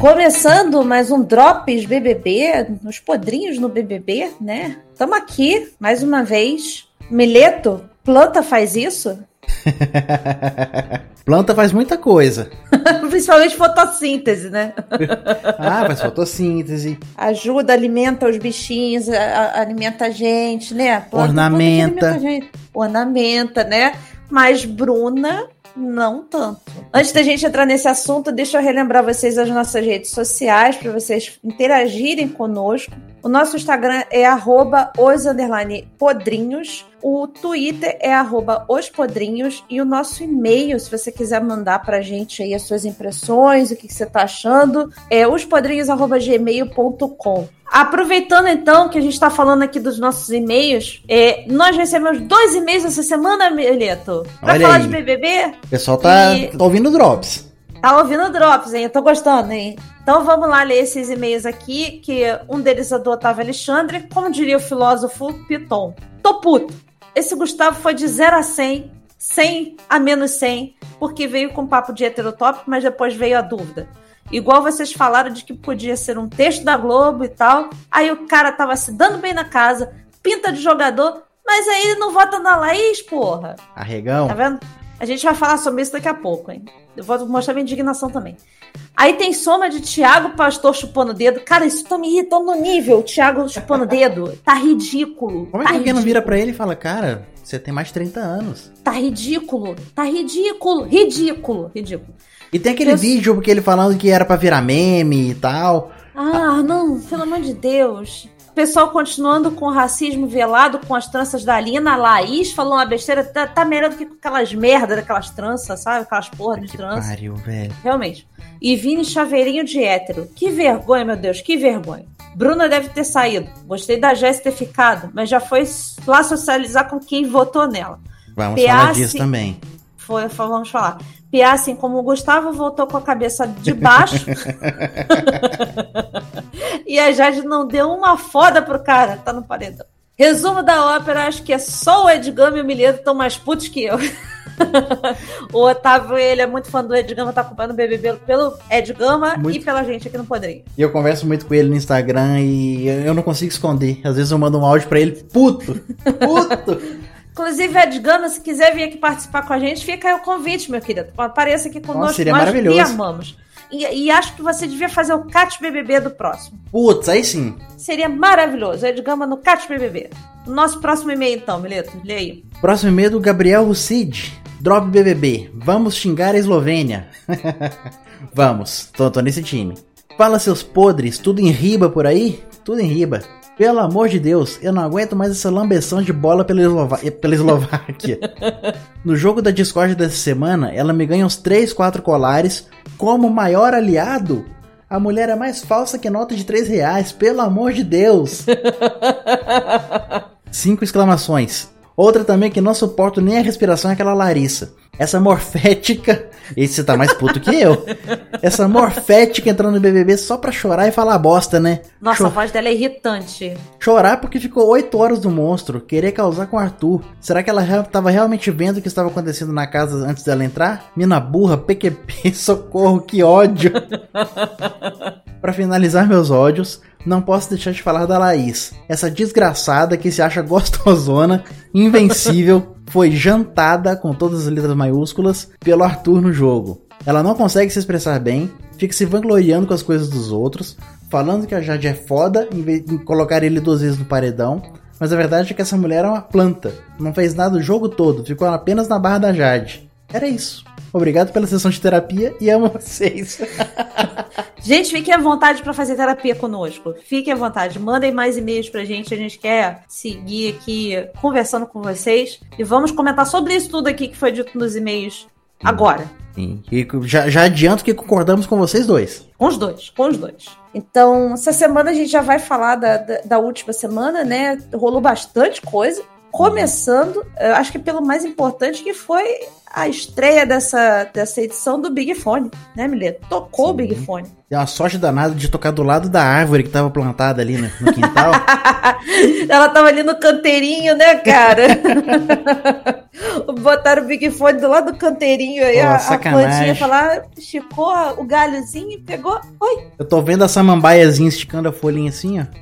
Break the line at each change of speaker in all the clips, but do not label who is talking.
Começando mais um Drops BBB, nos podrinhos no BBB, né? Estamos aqui mais uma vez. Mileto, planta faz isso?
Planta faz muita coisa.
Principalmente fotossíntese, né?
ah, faz fotossíntese.
Ajuda, alimenta os bichinhos, a, a, alimenta a gente, né?
Planta, ornamenta.
Planta gente. Ornamenta, né? Mas Bruna não tanto. Antes da gente entrar nesse assunto, deixa eu relembrar vocês as nossas redes sociais para vocês interagirem conosco. O nosso Instagram é @os_podrinhos. O Twitter é @ospodrinhos e o nosso e-mail, se você quiser mandar para a gente aí as suas impressões, o que, que você está achando, é ospodrinhos@gmail.com. Aproveitando então que a gente está falando aqui dos nossos e-mails, é, nós recebemos dois e-mails essa semana, Meleto, para falar aí. de BBB.
O pessoal tá, e... tá ouvindo Drops.
Tá ouvindo Drops, hein? Eu tô gostando, hein? Então vamos lá ler esses e-mails aqui, que um deles é do Otávio Alexandre, como diria o filósofo Piton. Tô puto. Esse Gustavo foi de 0 a 100, 100 a menos 100, porque veio com papo de heterotópico, mas depois veio a dúvida. Igual vocês falaram de que podia ser um texto da Globo e tal. Aí o cara tava se dando bem na casa, pinta de jogador, mas aí ele não vota na Laís, porra.
Arregão.
Tá vendo? A gente vai falar sobre isso daqui a pouco, hein? Eu vou mostrar minha indignação também. Aí tem soma de Tiago Pastor chupando o dedo. Cara, isso tá me irritando no nível. Tiago chupando o dedo. Tá ridículo.
Como
é
que
alguém
não vira pra ele e fala, cara, você tem mais de 30 anos?
Tá ridículo. Tá ridículo. Ridículo. Ridículo.
E tem aquele eu... vídeo que ele falando que era pra virar meme e tal.
Ah, não, pelo amor de Deus. Pessoal continuando com o racismo velado com as tranças da Lina, a Laís falou uma besteira, tá, tá melhor do que com aquelas merdas daquelas tranças, sabe? Aquelas porra de tranças.
Pariu, velho.
Realmente. E Vini chaveirinho de hétero. Que vergonha, meu Deus, que vergonha. Bruna deve ter saído. Gostei da Jéssica ter ficado, mas já foi lá socializar com quem votou nela.
Vamos falar disso também.
Foi, vamos falar. Piá, assim como o Gustavo voltou com a cabeça de baixo. e a Jade não deu uma foda pro cara, tá no paredão. Resumo da ópera, acho que é só o Edgama e o Milheiro estão mais putos que eu. o Otávio, ele é muito fã do Edgama, tá acompanhando o BBB pelo Edgama muito... e pela gente aqui no Podrinho.
E eu converso muito com ele no Instagram e eu não consigo esconder. Às vezes eu mando um áudio pra ele, puto, puto.
Inclusive, Ed Gama, se quiser vir aqui participar com a gente, fica aí o convite, meu querido. Apareça aqui conosco. Nossa,
seria Nós maravilhoso.
amamos. E, e, acho que você devia fazer o Cat BBB do próximo.
Putz, aí sim.
Seria maravilhoso. Ed Gama no Cat BBB. Nosso próximo e-mail, então, Mileto. Lê aí.
Próximo e-mail do Gabriel Rucid. Drop BBB. Vamos xingar a Eslovênia. Vamos. Tô, tô nesse time. Fala, seus podres. Tudo em riba por aí? Tudo em riba. Pelo amor de Deus, eu não aguento mais essa lambeção de bola pela, Eslova pela Eslováquia. no jogo da Discord dessa semana, ela me ganha uns 3, 4 colares. Como maior aliado, a mulher é mais falsa que nota de 3 reais, pelo amor de Deus. Cinco exclamações. Outra também que não suporto nem a respiração é aquela Larissa. Essa morfética. Esse você tá mais puto que eu. Essa morfética entrando no BBB só pra chorar e falar bosta, né?
Nossa, Chor... a voz dela é irritante.
Chorar porque ficou 8 horas do monstro. Querer causar com o Arthur. Será que ela tava realmente vendo o que estava acontecendo na casa antes dela entrar? Mina burra, PQP, socorro, que ódio. para finalizar meus ódios, não posso deixar de falar da Laís. Essa desgraçada que se acha gostosona, invencível, foi jantada com todas as letras maiúsculas pelo Arthur no jogo. Ela não consegue se expressar bem, fica se vangloriando com as coisas dos outros, falando que a Jade é foda em vez de colocar ele duas vezes no paredão. Mas a verdade é que essa mulher é uma planta. Não fez nada o jogo todo, ficou apenas na barra da Jade. Era isso. Obrigado pela sessão de terapia e amo vocês.
gente, fiquem à vontade para fazer terapia conosco. Fiquem à vontade. Mandem mais e-mails pra gente. A gente quer seguir aqui conversando com vocês. E vamos comentar sobre isso tudo aqui que foi dito nos e-mails agora.
Sim. E já, já adianto que concordamos com vocês dois.
Com os dois, com os dois. Então, essa semana a gente já vai falar da, da, da última semana, né? Rolou bastante coisa. Começando, eu acho que pelo mais importante que foi a estreia dessa, dessa edição do Big Fone, né, Mileto? Tocou Sim. o Big Fone.
Tem uma sorte danada de tocar do lado da árvore que tava plantada ali no, no quintal.
Ela tava ali no canteirinho, né, cara? Botaram o Big Fone do lado do canteirinho aí, Pô, a, a plantinha falar, esticou o galhozinho e pegou. Oi!
Eu tô vendo a samambaiazinha esticando a folhinha assim, ó.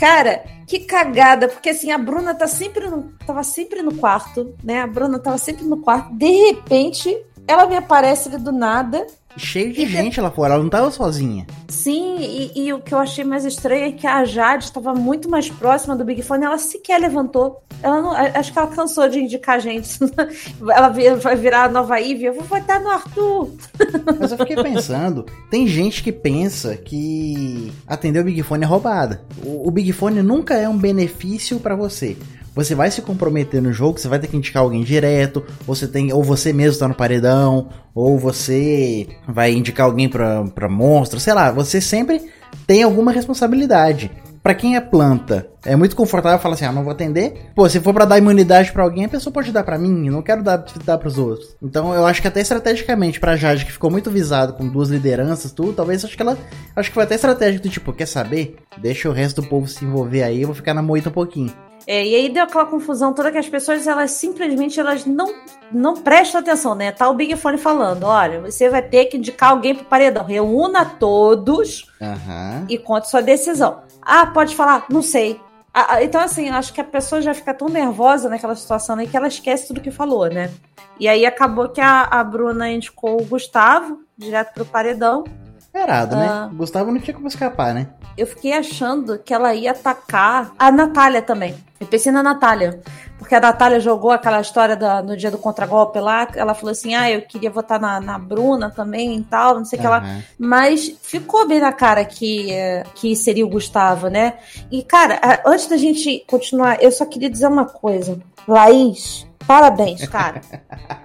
Cara, que cagada, porque assim, a Bruna tá sempre no, tava sempre no quarto, né? A Bruna tava sempre no quarto. De repente, ela me aparece ali do nada
Cheio de e gente lá fora, ela não tava sozinha.
Sim, e, e, o que eu achei mais estranho é que a Jade estava muito mais próxima do Big Fone, ela sequer levantou. Ela não, acho que ela cansou de indicar gente. ela vai virar a nova Ivy, eu vou votar no Arthur.
Mas eu fiquei pensando, tem gente que pensa que atender o Big Fone é roubada. O, o Big Fone nunca é um benefício para você você vai se comprometer no jogo, você vai ter que indicar alguém direto, você tem, ou você mesmo tá no paredão, ou você vai indicar alguém pra, pra monstro, sei lá, você sempre tem alguma responsabilidade. Para quem é planta, é muito confortável falar assim: ah, não vou atender. Pô, se for para dar imunidade para alguém, a pessoa pode dar para mim, não quero dar, dar pros outros. Então eu acho que até estrategicamente pra Jade, que ficou muito visado com duas lideranças, tudo, talvez acho que ela. Acho que foi até estratégico do tipo, quer saber? Deixa o resto do povo se envolver aí, eu vou ficar na moita um pouquinho.
É, e aí deu aquela confusão toda que as pessoas, elas simplesmente elas não, não prestam atenção, né? Tá o Big Fone falando: olha, você vai ter que indicar alguém pro paredão. Reúna todos uhum. e conte sua decisão. Ah, pode falar? Não sei. Ah, ah, então, assim, acho que a pessoa já fica tão nervosa naquela situação aí que ela esquece tudo que falou, né? E aí acabou que a, a Bruna indicou o Gustavo direto pro paredão.
Esperado, né? Uh, Gustavo não tinha como escapar, né?
Eu fiquei achando que ela ia atacar a Natália também. Eu pensei na Natália. Porque a Natália jogou aquela história da, no dia do contragolpe lá. Ela falou assim: ah, eu queria votar na, na Bruna também e tal, não sei o uhum. que lá. Mas ficou bem na cara que, que seria o Gustavo, né? E, cara, antes da gente continuar, eu só queria dizer uma coisa. Laís, parabéns, cara.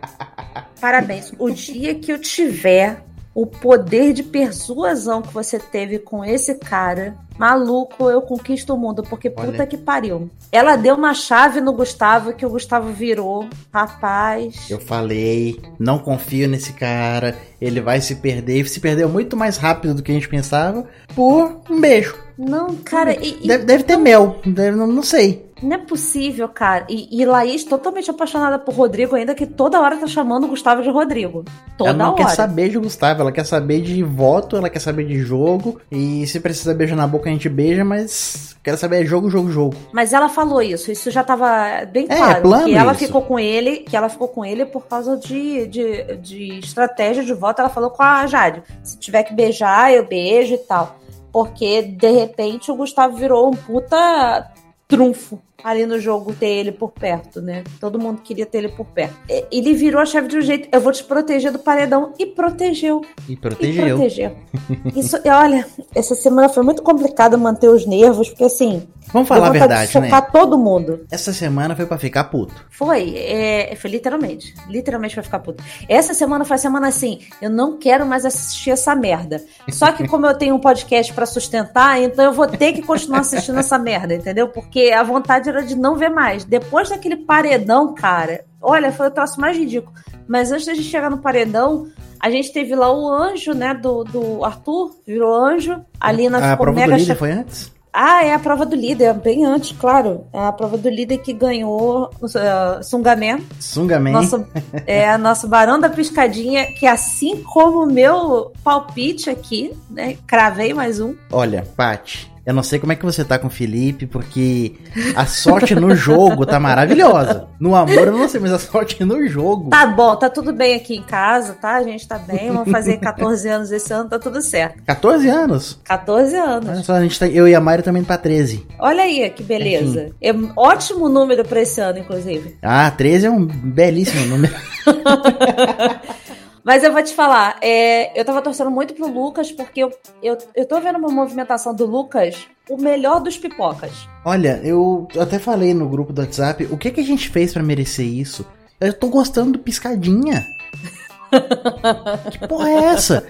parabéns. O dia que eu tiver o poder de persuasão que você teve com esse cara, maluco, eu conquisto o mundo, porque Olha. puta que pariu. Ela deu uma chave no Gustavo que o Gustavo virou. Rapaz.
Eu falei, não confio nesse cara, ele vai se perder. E se perdeu muito mais rápido do que a gente pensava por um beijo.
Não, cara.
E, deve, deve ter mel, deve, não, não sei.
Não é possível, cara. E, e Laís totalmente apaixonada por Rodrigo, ainda que toda hora tá chamando o Gustavo de Rodrigo. Toda
ela não
hora.
quer saber de Gustavo, ela quer saber de voto, ela quer saber de jogo. E se precisa beijar na boca, a gente beija, mas quer saber jogo, jogo, jogo.
Mas ela falou isso, isso já tava bem é, claro. É, plano que ela isso. ficou com ele, que ela ficou com ele por causa de, de, de estratégia de voto. Ela falou com a Jade. Se tiver que beijar, eu beijo e tal. Porque, de repente, o Gustavo virou um puta trunfo ali no jogo ter ele por perto, né? Todo mundo queria ter ele por perto. Ele virou a chave de um jeito, eu vou te proteger do paredão e protegeu.
E protegeu. E protegeu.
Isso, olha, essa semana foi muito complicado manter os nervos, porque assim,
Vamos falar a verdade,
de né? todo mundo.
Essa semana foi para ficar puto.
Foi, é, foi literalmente. Literalmente pra ficar puto. Essa semana foi a semana assim, eu não quero mais assistir essa merda. Só que como eu tenho um podcast para sustentar, então eu vou ter que continuar assistindo essa merda, entendeu? Porque a vontade era de não ver mais. Depois daquele paredão, cara, olha, foi o troço mais ridículo. Mas antes da gente chegar no paredão, a gente teve lá o anjo, né, do, do Arthur, virou anjo. A Lina
a ficou prova mega... Do líder foi antes?
Ah, é a prova do líder, bem antes, claro. É a prova do líder que ganhou o uh, Sungaman.
Sungaman.
Nosso, é, nosso Barão da Piscadinha, que assim como o meu palpite aqui, né? Cravei mais um.
Olha, Paty, eu não sei como é que você tá com o Felipe, porque a sorte no jogo tá maravilhosa. No amor eu não sei, mas a sorte no jogo.
Tá bom, tá tudo bem aqui em casa, tá? A gente tá bem. Vamos fazer 14 anos esse ano, tá tudo certo.
14 anos?
14 anos.
Olha só, a gente tá, eu e a Mari também pra 13.
Olha aí, que beleza. É, ótimo número pra esse ano, inclusive.
Ah, 13 é um belíssimo número.
Mas eu vou te falar, é, eu tava torcendo muito pro Lucas, porque eu, eu, eu tô vendo uma movimentação do Lucas, o melhor dos pipocas.
Olha, eu até falei no grupo do WhatsApp, o que, que a gente fez para merecer isso? Eu tô gostando do Piscadinha. que porra é essa?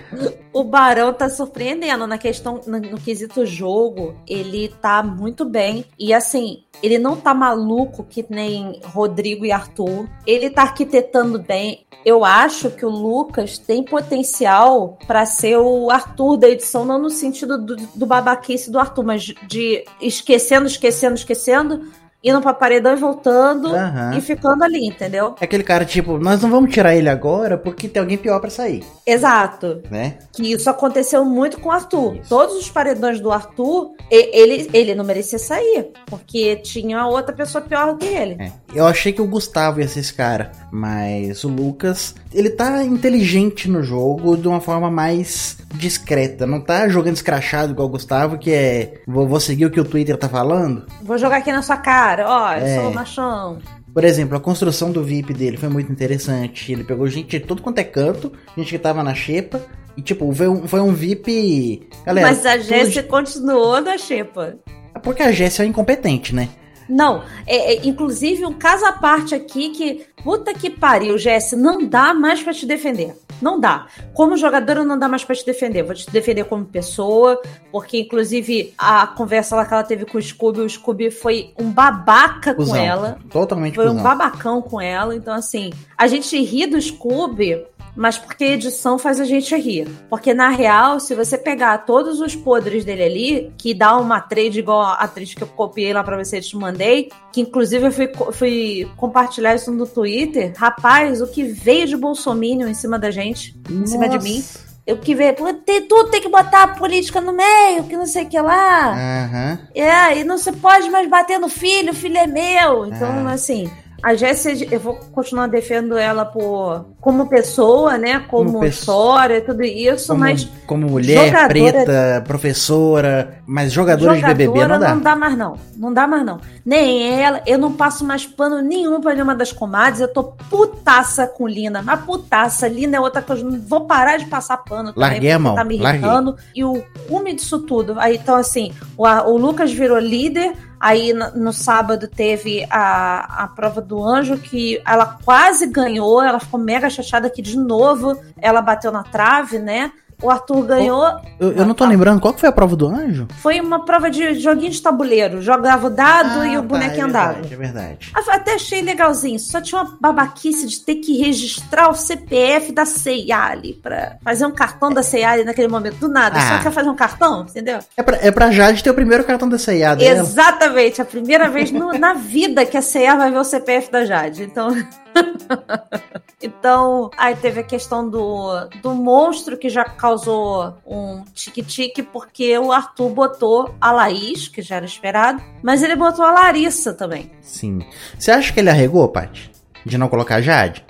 O Barão tá surpreendendo na questão, no, no, quesito jogo, ele tá muito bem. E assim, ele não tá maluco que nem Rodrigo e Arthur. Ele tá arquitetando bem. Eu acho que o Lucas tem potencial para ser o Arthur da edição, não no sentido do, do babaquice do Arthur, mas de esquecendo, esquecendo, esquecendo indo pra paredão e voltando uhum. e ficando ali, entendeu?
É aquele cara, tipo, nós não vamos tirar ele agora porque tem alguém pior para sair.
Exato. Né? Que isso aconteceu muito com o Arthur. Isso. Todos os paredões do Arthur, ele, ele não merecia sair, porque tinha outra pessoa pior do que ele.
É. Eu achei que o Gustavo ia ser esse cara, mas o Lucas, ele tá inteligente no jogo de uma forma mais discreta. Não tá jogando escrachado igual o Gustavo, que é vou, vou seguir o que o Twitter tá falando.
Vou jogar aqui na sua cara, ó, eu é. sou machão.
Por exemplo, a construção do VIP dele foi muito interessante. Ele pegou gente de todo quanto é canto, gente que tava na xepa. E, tipo, foi um, foi um VIP.
Galera, Mas a Jéssica tudo... continuou na xepa.
É porque a Jéssica é incompetente, né?
Não, é, é, inclusive um caso à parte aqui que, puta que pariu, Jesse, não dá mais para te defender. Não dá. Como jogadora, não dá mais pra te defender. Vou te defender como pessoa, porque, inclusive, a conversa lá que ela teve com o Scooby, o Scooby foi um babaca com ela.
Totalmente
Foi um babacão com ela. Então, assim, a gente ri do Scooby mas porque edição faz a gente rir. Porque na real, se você pegar todos os podres dele ali, que dá uma trade igual a atriz que eu copiei lá pra você e te mandei, que inclusive eu fui, fui compartilhar isso no Twitter, rapaz, o que veio de Bolsonaro em cima da gente, em Nossa. cima de mim. Eu que veio, tem, tudo tem que botar a política no meio, que não sei o que lá. Uhum. É, e não se pode mais bater no filho, o filho é meu. Então, é. assim, a Jéssica, eu vou continuar defendendo ela por, como pessoa, né? Como, como história, tudo isso,
como,
mas.
Como mulher, jogadora, preta, professora, mas jogadora, jogadora de BBB não dá.
Não dá mais, não. Não dá mais, não. Nem ela, eu não passo mais pano nenhum pra nenhuma das comadres. Eu tô putaça com Lina. Mas putaça, Lina é outra coisa. Não vou parar de passar pano.
Larguei a mão.
Tá me irritando. Larguei. E o cume disso tudo. Aí, então, assim, o, o Lucas virou líder Aí no, sábado teve a, a prova do anjo que ela quase ganhou, ela ficou mega chateada que de novo ela bateu na trave, né? O Arthur ganhou.
Eu, eu não tô lembrando, qual que foi a prova do anjo?
Foi uma prova de joguinho de tabuleiro. Jogava o dado ah, e o tá, bonequinho é andava.
É verdade.
Até achei legalzinho. Só tinha uma babaquice de ter que registrar o CPF da CIA ali pra fazer um cartão da CIA ali naquele momento. Do nada. Ah. Só quer fazer um cartão, entendeu?
É pra, é pra Jade ter o primeiro cartão da CIA dela.
Exatamente. A primeira vez no, na vida que a CIA vai ver o CPF da Jade. Então. então, aí teve a questão do, do monstro que já causou um tique-tique, porque o Arthur botou a Laís, que já era esperado, mas ele botou a Larissa também.
Sim. Você acha que ele arregou, Paty? De não colocar a Jade?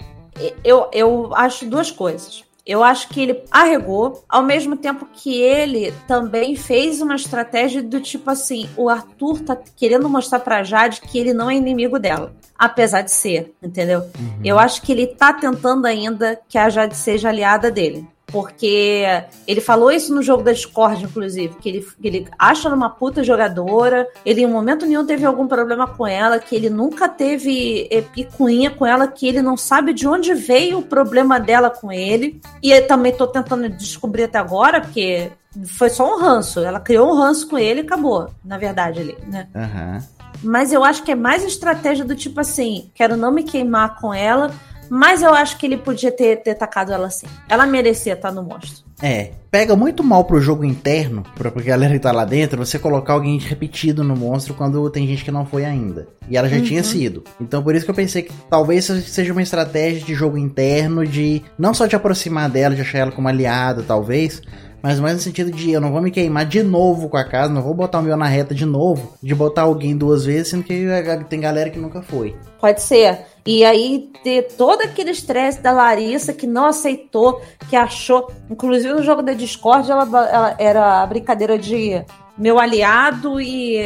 Eu, eu acho duas coisas. Eu acho que ele arregou, ao mesmo tempo que ele também fez uma estratégia do tipo assim: o Arthur tá querendo mostrar pra Jade que ele não é inimigo dela, apesar de ser, entendeu? Uhum. Eu acho que ele tá tentando ainda que a Jade seja aliada dele porque ele falou isso no jogo da Discord, inclusive, que ele, que ele acha uma puta jogadora, ele em momento nenhum teve algum problema com ela, que ele nunca teve é, picuinha com ela, que ele não sabe de onde veio o problema dela com ele. E eu também tô tentando descobrir até agora, porque foi só um ranço. Ela criou um ranço com ele e acabou, na verdade, ali, né?
Uhum.
Mas eu acho que é mais estratégia do tipo assim: quero não me queimar com ela, mas eu acho que ele podia ter, ter tacado ela assim. Ela merecia estar no monstro.
É, pega muito mal pro jogo interno, pra, pra galera que tá lá dentro, você colocar alguém repetido no monstro quando tem gente que não foi ainda. E ela já uhum. tinha sido. Então por isso que eu pensei que talvez seja uma estratégia de jogo interno, de não só de aproximar dela, de achar ela como aliada, talvez, mas mais no sentido de eu não vou me queimar de novo com a casa, não vou botar o meu na reta de novo, de botar alguém duas vezes, sendo que tem galera que nunca foi.
Pode ser. E aí ter todo aquele estresse da Larissa que não aceitou, que achou. Inclusive no jogo da Discord ela, ela era a brincadeira de meu aliado e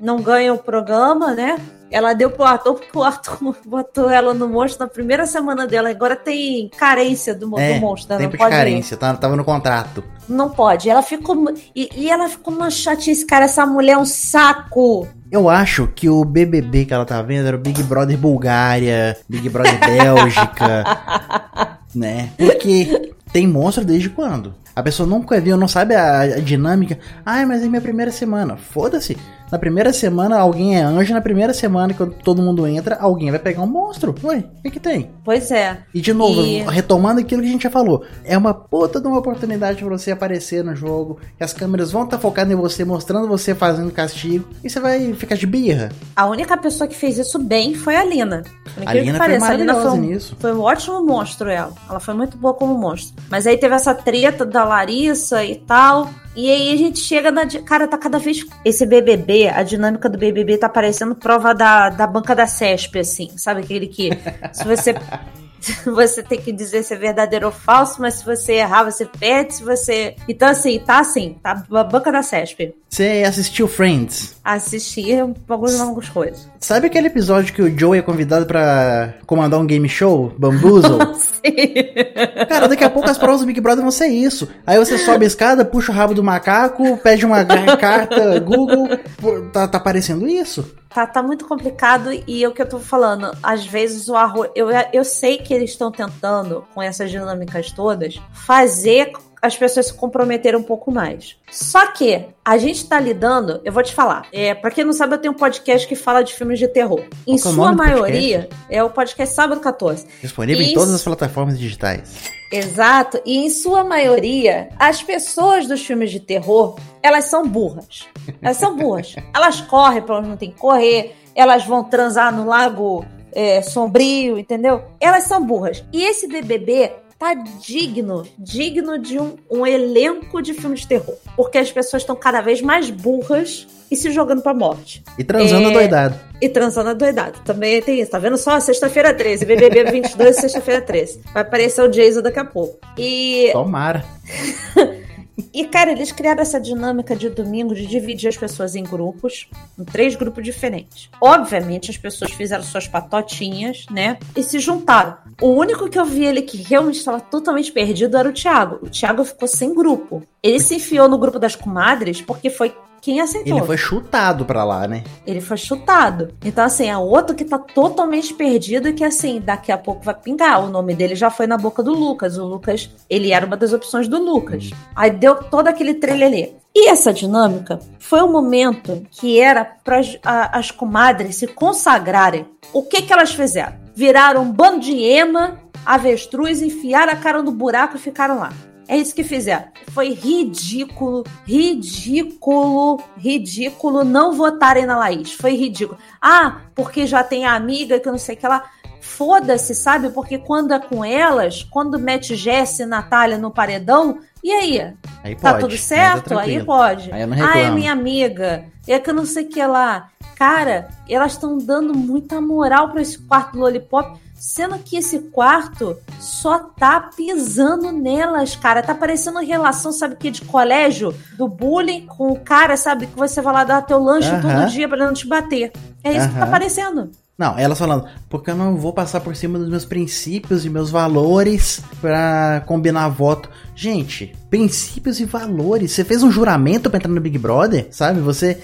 não ganha o programa, né? Ela deu pro ator porque o Arthur botou ela no monstro na primeira semana dela. Agora tem carência do, é, do monstro. Ela
tempo não pode de carência, tá, tava no contrato.
Não pode. Ela ficou. E, e ela ficou uma chatice, cara. Essa mulher é um saco.
Eu acho que o BBB que ela tá vendo era o Big Brother Bulgária, Big Brother Bélgica. Né? Porque tem monstro desde quando? A pessoa nunca viu, não sabe a, a dinâmica. Ai, mas é minha primeira semana. Foda-se. Na primeira semana alguém é anjo, na primeira semana que todo mundo entra, alguém vai pegar um monstro. Ué, o que, que tem?
Pois é.
E de novo, e... retomando aquilo que a gente já falou, é uma puta de uma oportunidade para você aparecer no jogo, as câmeras vão estar tá focadas em você, mostrando você fazendo castigo, e você vai ficar de birra.
A única pessoa que fez isso bem foi a Lina.
A Lina foi maravilhosa a Lina foi um, nisso.
Foi um ótimo monstro ela. Ela foi muito boa como monstro. Mas aí teve essa treta da Larissa e tal. E aí a gente chega na. Cara, tá cada vez. Esse BBB, a dinâmica do BBB tá parecendo prova da, da banca da CESP, assim. Sabe aquele que. Se você. você tem que dizer se é verdadeiro ou falso, mas se você errar, você perde. Se você. Então, assim, tá assim, tá a banca da CESP.
Você assistiu Friends?
Assisti algumas, algumas coisas.
Sabe aquele episódio que o Joe é convidado para comandar um game show? Bamboozle? Sim. Cara, daqui a pouco as provas do Big Brother vão ser isso. Aí você sobe a escada, puxa o rabo do macaco, pede uma carta Google. Tá, tá parecendo isso?
Tá, tá muito complicado e é o que eu tô falando, às vezes o arroz. Eu, eu sei que eles estão tentando, com essas dinâmicas todas, fazer as pessoas se comprometerem um pouco mais. Só que a gente está lidando, eu vou te falar, é, para quem não sabe, eu tenho um podcast que fala de filmes de terror. Em é sua maioria, é o podcast Sábado 14.
Disponível e em todas as plataformas digitais.
Exato, e em sua maioria, as pessoas dos filmes de terror, elas são burras. Elas são burras. elas correm para onde não tem que correr, elas vão transar no lago é, sombrio, entendeu? Elas são burras. E esse BBB tá digno, digno de um, um elenco de filme de terror. Porque as pessoas estão cada vez mais burras e se jogando pra morte.
E transando é... doidado.
E transando doidado. Também tem isso. Tá vendo só? Sexta-feira 13. BBB 22, sexta-feira 13. Vai aparecer o Jason daqui a pouco. E.
Tomara.
E, cara, eles criaram essa dinâmica de domingo de dividir as pessoas em grupos, em três grupos diferentes. Obviamente, as pessoas fizeram suas patotinhas, né? E se juntaram. O único que eu vi ele que realmente estava totalmente perdido era o Thiago. O Thiago ficou sem grupo. Ele se enfiou no grupo das comadres porque foi quem aceitou.
Ele foi chutado pra lá, né?
Ele foi chutado. Então, assim, é outro que tá totalmente perdido e que, assim, daqui a pouco vai pingar. O nome dele já foi na boca do Lucas. O Lucas, ele era uma das opções do Lucas. Uhum. Aí deu todo aquele trelelê. E essa dinâmica foi um momento que era para as comadres se consagrarem. O que que elas fizeram? Viraram um bando de ema, avestruz, enfiaram a cara no buraco e ficaram lá. É isso que fizeram. Foi ridículo, ridículo, ridículo não votarem na Laís. Foi ridículo. Ah, porque já tem a amiga que eu não sei o que lá. Foda-se, sabe? Porque quando é com elas, quando mete Jess e Natália no paredão, e aí?
Aí tá
pode. tudo certo? Tá aí pode.
Aí ah,
é minha amiga. É que eu não sei o que lá. Cara, elas estão dando muita moral para esse quarto lollipop Sendo que esse quarto só tá pisando nelas, cara. Tá parecendo relação, sabe que de colégio, do bullying com o cara, sabe? Que você vai lá dar teu lanche uh -huh. todo dia pra não te bater. É isso uh -huh. que tá parecendo.
Não, elas falando, porque eu não vou passar por cima dos meus princípios e meus valores pra combinar voto. Gente, princípios e valores. Você fez um juramento pra entrar no Big Brother, sabe? Você.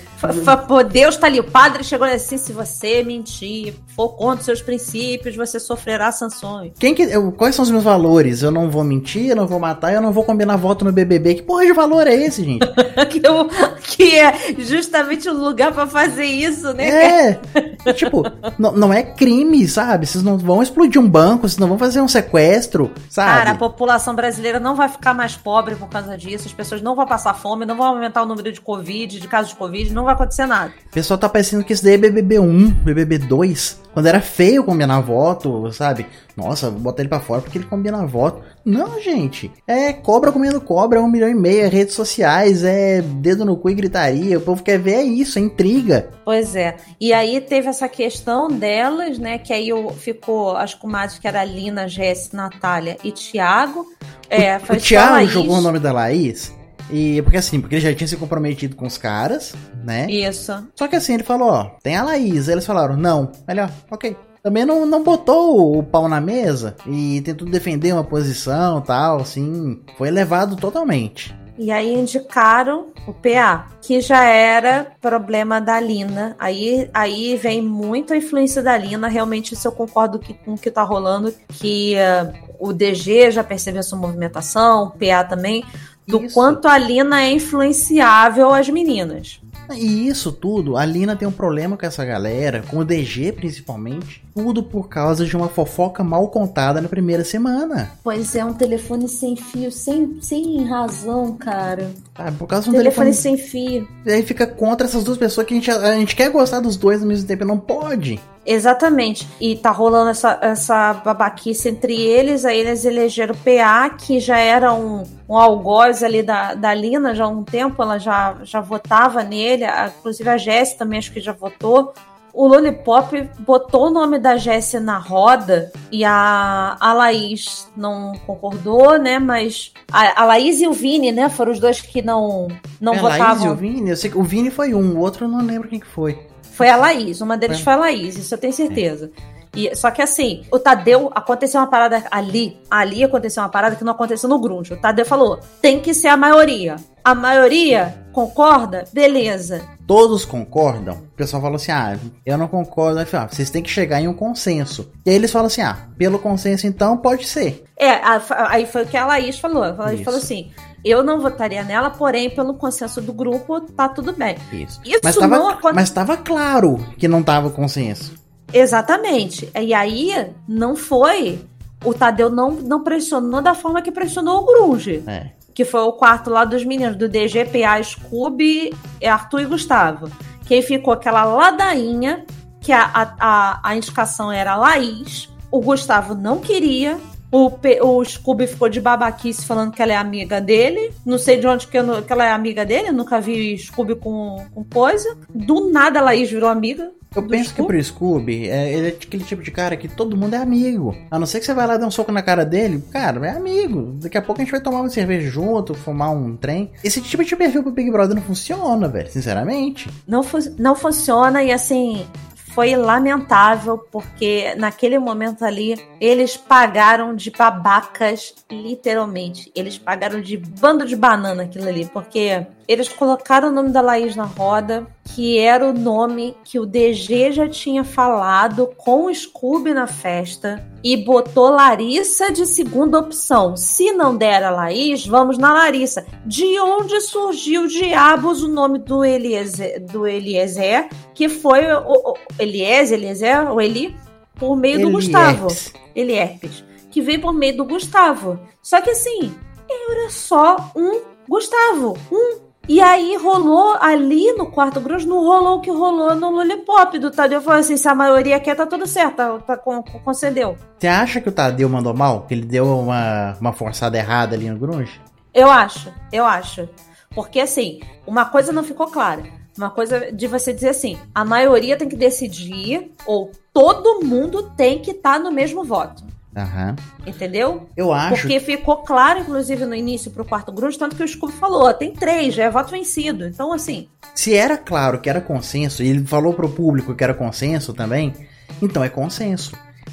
Pô, Deus tá ali. O padre chegou assim: se você mentir, for contra seus princípios, você sofrerá sanções.
Quem que, eu, quais são os meus valores? Eu não vou mentir, eu não vou matar, eu não vou combinar voto no BBB. Que porra de valor é esse, gente?
que, eu, que é justamente o lugar para fazer isso, né?
É. tipo, não, não é crime, sabe? Vocês não vão explodir um banco, vocês não vão fazer um sequestro, sabe?
Cara, a população brasileira não vai ficar mais pobre por causa disso, as pessoas não vão passar fome, não vão aumentar o número de Covid, de casos de Covid, não vai acontecer nada.
O pessoal tá parecendo que isso daí é BBB 1, BBB 2, quando era feio combinar voto, sabe? Nossa, vou botar ele pra fora porque ele combina voto. Não, gente. É cobra comendo cobra, é um milhão e meio, é redes sociais, é dedo no cu e gritaria. O povo quer ver é isso, é intriga.
Pois é. E aí teve essa questão delas, né? Que aí ficou as comadres que era Lina, Jess, Natália e Thiago.
É, o, o Thiago jogou o nome da Laís e porque assim, porque ele já tinha se comprometido com os caras, né?
Isso.
Só que assim, ele falou, ó, tem a Laís. Aí eles falaram, não. Melhor, ok. Também não, não botou o pau na mesa e tentou defender uma posição tal, assim. Foi elevado totalmente.
E aí indicaram o PA, que já era problema da Lina. Aí, aí vem muito a influência da Lina. Realmente, isso eu concordo que, com o que tá rolando, que uh, o DG já percebeu sua movimentação, o PA também, do isso. quanto a Lina é influenciável às meninas.
E isso tudo, a Lina tem um problema com essa galera, com o DG principalmente, tudo por causa de uma fofoca mal contada na primeira semana.
Pois é, um telefone sem fio, sem, sem razão, cara.
Ah, por causa de
um telefone, telefone sem fio.
E aí fica contra essas duas pessoas que a gente, a gente quer gostar dos dois ao mesmo tempo, não pode.
Exatamente. E tá rolando essa, essa babaquice entre eles. Aí eles elegeram o PA, que já era um, um algoz ali da, da Lina já há um tempo. Ela já, já votava nele. Inclusive a Jéssica também acho que já votou. O Lollipop botou o nome da Jéssica na roda e a, a Laís não concordou, né? Mas a, a Laís e o Vini, né? Foram os dois que não, não
é,
votavam.
A Laís e o Vini? Eu sei que o Vini foi um, o outro eu não lembro quem que foi.
Foi a Laís, uma deles foi, foi a Laís, isso eu tenho certeza. E, só que assim, o Tadeu aconteceu uma parada ali, ali aconteceu uma parada que não aconteceu no Grunge. O Tadeu falou: tem que ser a maioria. A maioria concorda? Beleza.
Todos concordam? O pessoal fala assim: ah, eu não concordo. Aí fala, ah, vocês têm que chegar em um consenso. E aí eles falam assim: ah, pelo consenso então pode ser.
É, aí foi o que a Laís falou. A Laís Isso. falou assim: eu não votaria nela, porém, pelo consenso do grupo, tá tudo bem.
Isso. Isso mas tava, não Mas estava claro que não tava consenso.
Exatamente. E aí, não foi. O Tadeu não, não pressionou da forma que pressionou o Grunge. É. Que foi o quarto lá dos meninos, do DG, PA, Scooby, Arthur e Gustavo. Quem ficou aquela ladainha, que a, a, a indicação era Laís. O Gustavo não queria, o, o Scooby ficou de babaquice falando que ela é amiga dele. Não sei de onde que, eu, que ela é amiga dele. Eu nunca vi Scooby com, com coisa. Do nada a Laís virou amiga.
Eu penso Scooby. que pro Scooby, é, ele é aquele tipo de cara que todo mundo é amigo. A não ser que você vai lá dar um soco na cara dele, cara, é amigo. Daqui a pouco a gente vai tomar uma cerveja junto, fumar um trem. Esse tipo de perfil pro Big Brother não funciona, velho, sinceramente.
Não, fu não funciona e assim, foi lamentável, porque naquele momento ali eles pagaram de babacas, literalmente. Eles pagaram de bando de banana aquilo ali, porque eles colocaram o nome da Laís na roda, que era o nome que o DG já tinha falado com o Scooby na festa, e botou Larissa de segunda opção. Se não der a Laís, vamos na Larissa. De onde surgiu diabos o nome do Eliezer, do Eliezer que foi o, o Eliezer, Eliezer, o Eli, por meio do Gustavo. Elierpes. Que veio por meio do Gustavo. Só que assim, era só um Gustavo. Um e aí rolou ali no quarto grosso, não rolou o que rolou no Lollipop do Tadeu. Falou assim: se a maioria quer, tá tudo certo, tá, tá, concedeu.
Você acha que o Tadeu mandou mal? Que ele deu uma, uma forçada errada ali no Grunge?
Eu acho, eu acho. Porque assim, uma coisa não ficou clara. Uma coisa de você dizer assim: a maioria tem que decidir, ou todo mundo tem que estar tá no mesmo voto.
Aham.
Entendeu?
Eu acho.
Porque ficou claro, inclusive, no início pro quarto grupo, tanto que o Scooby falou: tem três, já é voto vencido. Então, assim.
Se era claro que era consenso, e ele falou pro público que era consenso também, então é consenso.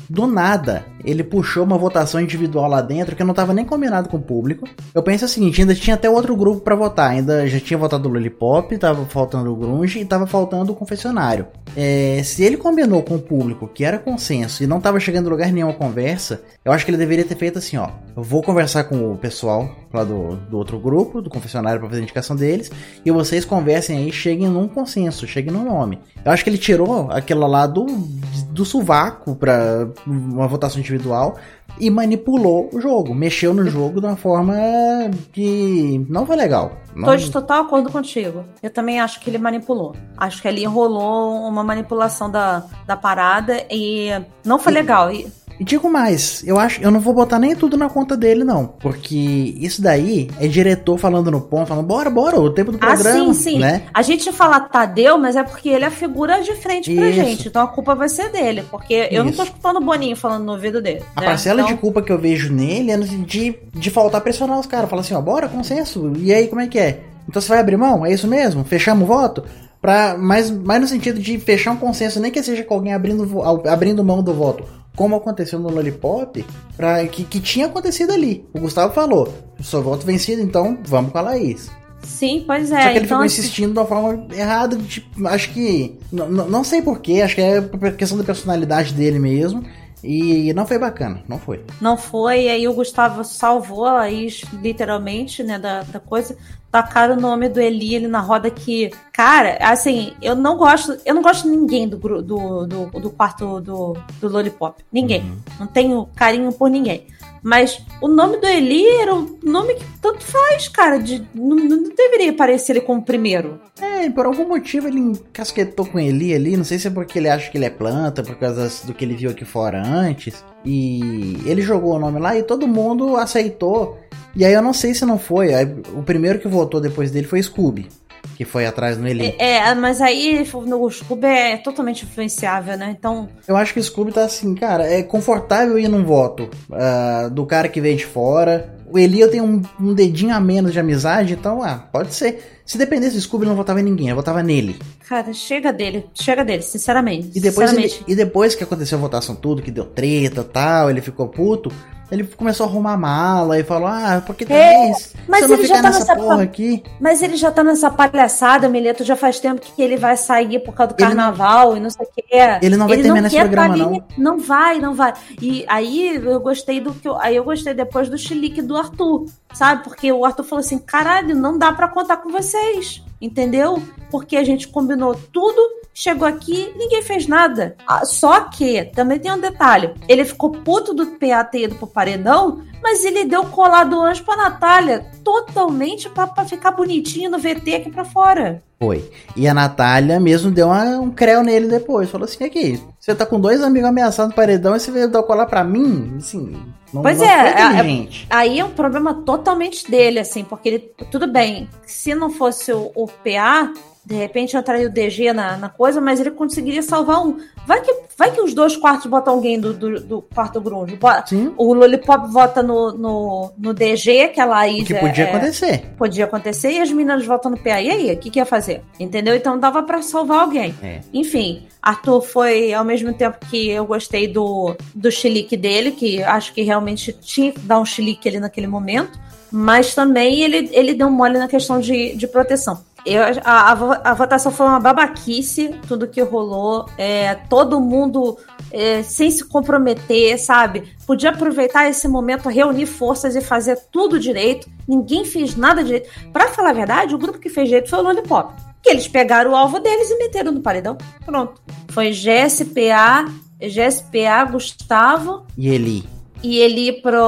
Do nada, ele puxou uma votação individual lá dentro que não estava nem combinado com o público. Eu penso o seguinte, ainda tinha até outro grupo para votar. Ainda já tinha votado o Lollipop, tava faltando o Grunge e tava faltando o Confessionário. É, se ele combinou com o público que era consenso e não tava chegando em lugar nenhum a conversa, eu acho que ele deveria ter feito assim, ó. Eu vou conversar com o pessoal lá do, do outro grupo, do confessionário, para fazer a indicação deles, e vocês conversem aí, cheguem num consenso, cheguem num nome. Eu acho que ele tirou aquela lá do, do sovaco pra uma votação individual e manipulou o jogo, mexeu no jogo de uma forma que não foi legal. Não...
Tô de total acordo contigo. Eu também acho que ele manipulou. Acho que ali rolou uma manipulação da, da parada e não foi legal. E
e digo mais, eu acho, eu não vou botar nem tudo na conta dele, não. Porque isso daí é diretor falando no ponto, falando, bora, bora, o tempo do programa. Ah, sim, sim. Né?
A gente fala Tadeu, mas é porque ele é a figura de frente pra isso. gente. Então a culpa vai ser dele. Porque eu isso. não tô escutando o Boninho falando no ouvido dele.
A né? parcela então... de culpa que eu vejo nele é de, de faltar pressionar os caras. Falar assim, ó, bora, consenso. E aí, como é que é? Então você vai abrir mão? É isso mesmo? Fechamos o voto? Pra, mais, mais no sentido de fechar um consenso, nem que seja com alguém abrindo, abrindo mão do voto como aconteceu no Lollipop, pra, que, que tinha acontecido ali. O Gustavo falou, sou voto vencido, então vamos com a Laís.
Sim, pois é.
Só que ele
então,
ficou
assim,
insistindo de uma forma errada, tipo, acho que. Não sei porquê, acho que é por questão da personalidade dele mesmo. E não foi bacana, não foi.
não foi, e aí o Gustavo salvou a Laís, literalmente, né, da, da coisa. Tacaram o nome do Eli ali na roda que, cara, assim, eu não gosto, eu não gosto de ninguém do, do, do, do quarto do, do Lollipop. Ninguém.
Uhum.
Não tenho carinho por ninguém. Mas o nome do Eli era um nome que tanto faz, cara. De, não, não deveria aparecer ele como primeiro.
É, por algum motivo ele encasquetou com ele ali. Não sei se é porque ele acha que ele é planta, por causa do que ele viu aqui fora antes. E ele jogou o nome lá e todo mundo aceitou. E aí eu não sei se não foi. O primeiro que votou depois dele foi Scooby, que foi atrás no Eli.
É, é, mas aí no Scooby é totalmente influenciável, né? Então,
Eu acho que o Scooby tá assim, cara, é confortável ir num voto ah, do cara que veio de fora. O Eli eu tenho um, um dedinho a menos de amizade, então, ah, pode ser. Se dependesse do Scooby, eu não votava em ninguém, eu votava nele.
cara, chega dele. Chega dele, sinceramente.
E depois, ele-
sinceramente.
e depois que aconteceu a votação tudo, que deu treta e tal, ele ficou puto, ele começou a arrumar mala e falou, ah, porque também, se
mas
eu não
ele
ficar
já tá
nessa
nessa
porra aqui...
Mas ele já tá nessa palhaçada, Mileto, já faz tempo que ele vai sair por causa do
Ele não-
carnaval e não sei o que.
Ele não vai terminar esse
quer
programa,
tá
não.
Não vai, não vai. E aí eu gostei do que eu, aí eu gostei depois do chilique do Arthur, sabe? Porque o Arthur falou assim: caralho, não dá pra contar com vocês, entendeu? Porque a gente combinou tudo, chegou aqui, ninguém fez nada. Ah, Só que também tem um detalhe: ele ficou puto do PA ter ido pro paredão, mas ele deu colar do anjo pra Natália, totalmente pra, pra ficar bonitinho no VT aqui pra fora.
Foi. E a Natália mesmo deu uma- um creu nele depois. Falou assim: aqui, você tá com dois amigos ameaçados no paredão e você veio dar colar pra mim? Assim, não,
Pois
não
é, é- é-. Aí é um problema totalmente dele, assim, porque ele. Tudo bem, se não fosse o, o PA, de repente entraria o DG na, na coisa, mas ele conseguiria salvar um. Vai que, vai que os dois quartos botam alguém do, do, do quarto grunge. Bota-
Sim,
O Lollipop vota no, no, no DG, que a Laís
o que
é-
podia
é-
acontecer.
podia acontecer, e as meninas votam no PA. E aí, o que, que ia fazer? Entendeu? Então dava pra salvar alguém.
É.
Enfim, Arthur foi ao mesmo tempo que eu gostei do, do chilique dele, que acho que realmente tinha que dar um chilique ali naquele momento, mas também ele, ele deu mole na questão de, de proteção. Eu, a, a a votação foi uma babaquice, tudo que rolou, é, todo mundo é, sem se comprometer, sabe? Podia aproveitar esse momento, reunir forças e fazer tudo direito. Ninguém fez nada direito. Pra falar a verdade, o grupo que fez direito foi o Lollipop. Que eles pegaram o alvo deles e meteram no paredão. Pronto. Foi GSPA, GSPA, Gustavo
E ele,
e ele pro,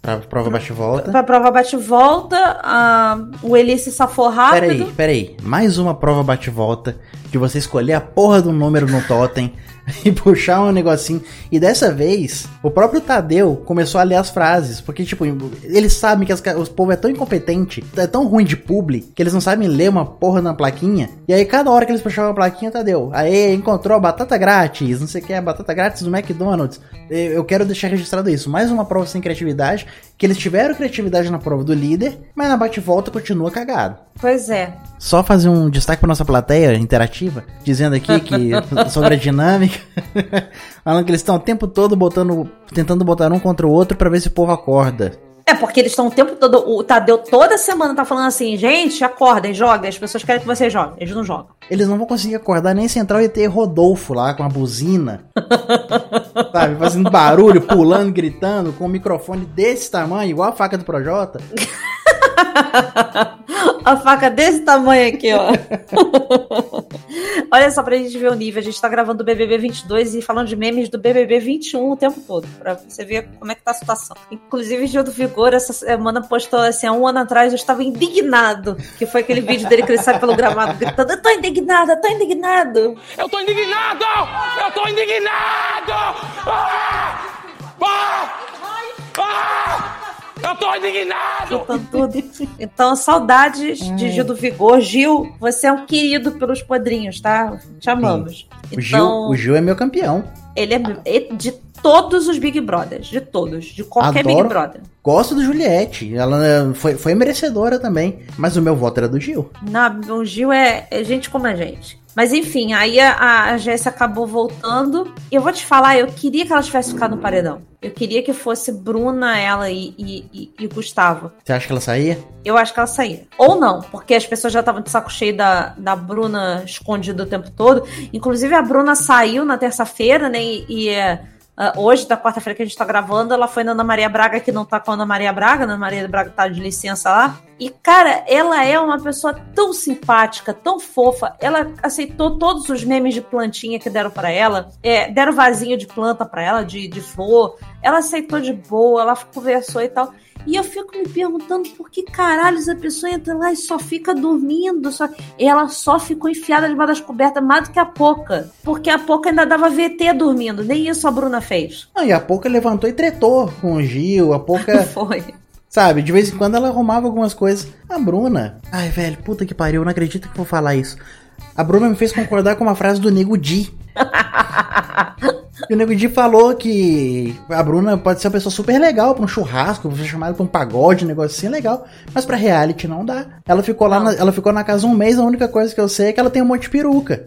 pra prova bate-volta.
pra prova bate-volta. ah, o Eli se safou rápido.
Peraí, peraí. Mais uma prova bate-volta de você escolher a porra do número no totem e puxar um negocinho. E dessa vez, o próprio Tadeu começou a ler as frases. Porque, tipo, eles sabem que as os povo é tão incompetente, é tão ruim de publi, que eles não sabem ler uma porra na plaquinha. E aí, cada hora que eles puxavam a plaquinha, Tadeu. Aí, encontrou a batata grátis, não sei o que, a batata grátis do McDonald's. Eu quero deixar registrado isso. Mais uma prova sem criatividade. Que eles tiveram criatividade na prova do líder, mas na bate-volta continua cagado.
Pois é.
Só fazer um destaque para nossa plateia interativa, dizendo aqui que sobre a dinâmica, falando que eles estão o tempo todo botando, tentando botar um contra o outro para ver se o povo acorda.
É, porque eles estão o tempo todo. O Tadeu toda semana tá falando assim, gente, acordem, joguem. As pessoas querem que vocês joguem. Eles não jogam.
Eles não vão conseguir acordar nem central e ter Rodolfo lá com a buzina, sabe, fazendo barulho, pulando, gritando, com um microfone desse tamanho, igual a faca do Projota.
A faca desse tamanho aqui, ó. Olha só pra gente ver o nível. A gente tá gravando o BBB 22 e falando de memes do BBB 21 o tempo todo. Pra você ver como é que tá a situação. Inclusive, Gil do Essa semana, postou assim, há um ano atrás, eu estava indignado. Que foi aquele vídeo dele que ele sai pelo gramado gritando, eu tô indignado, eu tô indignado.
Eu tô indignado! Eu tô indignado! Ah! Ah! Ah! Eu tô indignado!
Gritando tudo. Então, saudades de Gil do Vigor. Gil, você é um querido pelos podrinhos, tá? Te amamos.
O Gil,
Então,
o Gil é meu campeão.
Ele é de todos os Big Brothers, de todos, de qualquer
Adoro.
Big Brother.
Gosto do Juliette. Ela é, foi, foi merecedora também. Mas o meu voto era do Gil.
Não, o Gil é, é gente como a gente. Mas enfim, aí a, a Jéssica acabou voltando. E eu vou te falar, eu queria que ela tivesse ficado no paredão. Eu queria que fosse Bruna, ela e, e, e, Gustavo.
Você acha que ela saía?
Eu acho que ela saía. Ou não, porque as pessoas já estavam de saco cheio da, da Bruna escondida o tempo todo. Inclusive, a Bruna saiu na terça-feira, né? E, e é, uh, hoje, da quarta-feira que a gente tá gravando, ela foi na Ana Maria Braga, que não tá com a Ana Maria Braga. Ana Maria Braga tá de licença lá. E, cara, ela é uma pessoa tão simpática, tão fofa. Ela aceitou todos os memes de plantinha que deram para ela. É, deram vasinho de planta para ela, de, de flor. Ela aceitou de boa, ela conversou e tal. E eu fico me perguntando por que caralhos a pessoa entra lá e só fica dormindo. Só... Ela só ficou enfiada debaixo das cobertas mais do que a Poca. Porque a Poca ainda dava VT dormindo. Nem isso a Bruna fez.
Não, e a Poca levantou e tretou com o Gil. A Poca.
Foi.
Sabe, de vez em quando ela arrumava algumas coisas. A Bruna. Ai, velho, puta que pariu, eu não acredito que vou falar isso. A Bruna me fez concordar com uma frase do Nego Di. E o Nego Di falou que a Bruna pode ser uma pessoa super legal pra um churrasco, ser chamada pra um pagode, um negócio assim legal, mas pra reality não dá. Ela ficou lá, na, ela ficou na casa um mês, a única coisa que eu sei é que ela tem um monte de peruca.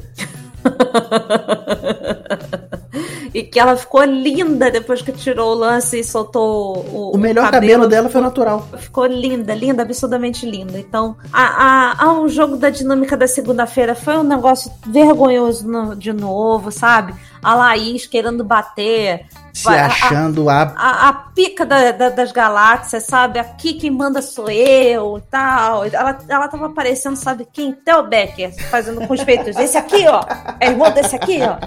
e que ela ficou linda depois que tirou o lance e soltou o.
O melhor cabelo, cabelo dela foi natural.
Ficou linda, linda, absurdamente linda. Então, a, a, a um jogo da dinâmica da segunda-feira foi um negócio vergonhoso no, de novo, sabe? A Laís querendo bater.
Se achando a.
A, a pica da, da, das galáxias, sabe? Aqui quem manda sou eu e tal. Ela, ela tava aparecendo, sabe quem? Theo Becker, fazendo com os peitos. Esse aqui, ó. É irmão desse aqui, ó.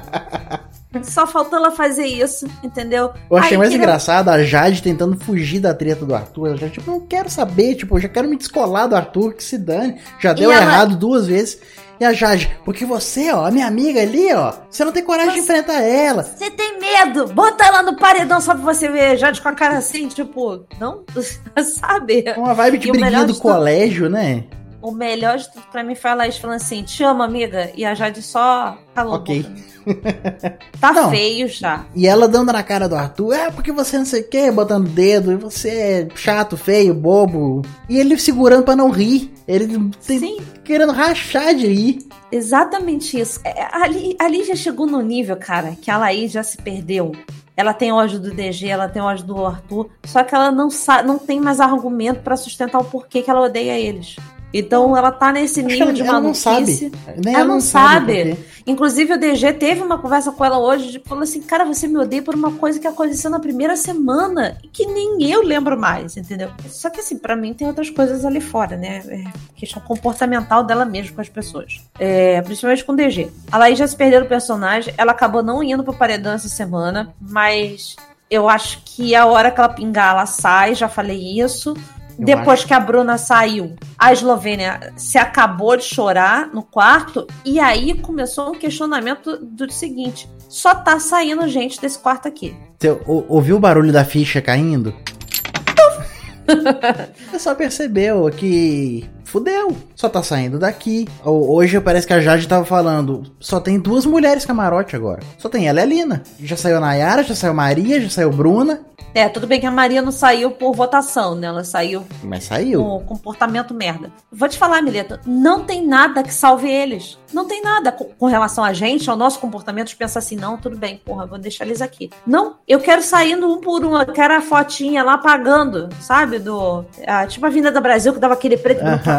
Só faltou ela fazer isso, entendeu?
Eu achei mais engraçado a Jade tentando fugir da treta do Arthur. Ela já, tipo, não quero saber, tipo, eu já quero me descolar do Arthur, que se dane. Já deu ela... errado duas vezes. E a Jade, porque você, ó, a minha amiga ali, ó, você não tem coragem você, de enfrentar ela.
Você tem medo! Bota ela no paredão só pra você ver a Jade com a cara assim, tipo, não? Sabe?
Uma vibe de briguinha do colégio, tudo, né?
O melhor de tudo pra mim foi a Laís falando assim, te amo, amiga. E a Jade só calou
Ok.
tá não. feio já.
E ela dando na cara do Arthur, é porque você não sei o que, botando dedo, e você é chato, feio, bobo. E ele segurando para não rir. Ele tem, querendo rachar de rir.
Exatamente isso. É, ali, ali já chegou no nível, cara, que a Laís já se perdeu. Ela tem ódio do DG, ela tem ódio do Arthur, só que ela não, não tem mais argumento para sustentar o porquê que ela odeia eles. Então ela tá nesse nível de
ela maluquice. Não sabe.
Nem ela, ela não sabe. sabe Inclusive o DG teve uma conversa com ela hoje, de, falou assim, cara, você me odeia por uma coisa que aconteceu na primeira semana e que nem eu lembro mais, entendeu? Só que assim, para mim tem outras coisas ali fora, né? É questão comportamental dela mesmo com as pessoas. É, principalmente com o DG. A Laís já se perdeu no personagem, ela acabou não indo pro paredão essa semana, mas eu acho que a hora que ela pingar, ela sai, já falei isso. Depois acho. que a Bruna saiu, a Eslovênia se acabou de chorar no quarto. E aí começou um questionamento do seguinte: só tá saindo gente desse quarto aqui.
Você ouviu o barulho da ficha caindo? Você só percebeu que fudeu. Só tá saindo daqui. Hoje parece que a Jade tava falando. Só tem duas mulheres camarote agora. Só tem ela e a Lina. Já saiu Nayara, já saiu Maria, já saiu Bruna.
É, tudo bem que a Maria não saiu por votação, né? Ela saiu.
Mas saiu.
Com comportamento merda. Vou te falar, Mileta, não tem nada que salve eles. Não tem nada com, com relação a gente, ao nosso comportamento, de pensar assim, não, tudo bem, porra, vou deixar eles aqui. Não, eu quero saindo um por um, eu quero a fotinha lá pagando, sabe? Do. A, tipo a Vinda do Brasil, que dava aquele preto. Uh -huh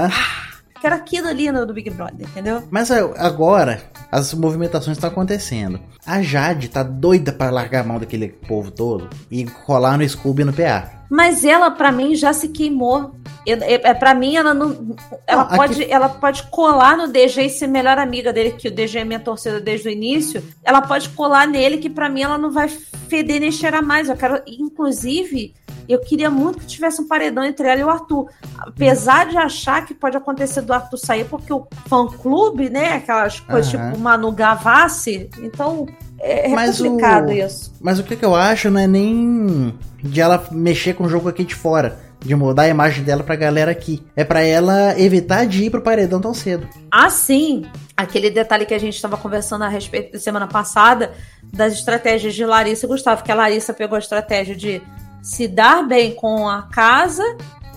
que era aquilo ali no, do Big Brother, entendeu?
Mas é, agora as movimentações estão acontecendo. A Jade tá doida para largar a mão daquele povo todo e colar no Scooby no PA.
Mas ela, para mim, já se queimou. É, é para mim, ela não. Ela, não, pode, aqui... ela pode colar no DG e ser melhor amiga dele, que o DG é minha torcida desde o início. Ela pode colar nele, que para mim ela não vai feder nem cheirar mais. Eu quero, inclusive, eu queria muito que tivesse um paredão entre ela e o Arthur. Apesar de achar que pode acontecer do Arthur sair, porque o fã-clube, né? Aquelas coisas uhum. tipo Manu Gavassi. Então, é, é mas complicado
o...
isso.
Mas o que, que eu acho não é nem de ela mexer com o jogo aqui de fora. de mudar a imagem dela pra galera aqui. É para ela evitar de ir pro paredão tão cedo.
Ah, sim. Aquele detalhe que a gente estava conversando a respeito da semana passada, das estratégias de Larissa e Gustavo, que a Larissa pegou a estratégia de se dar bem com a casa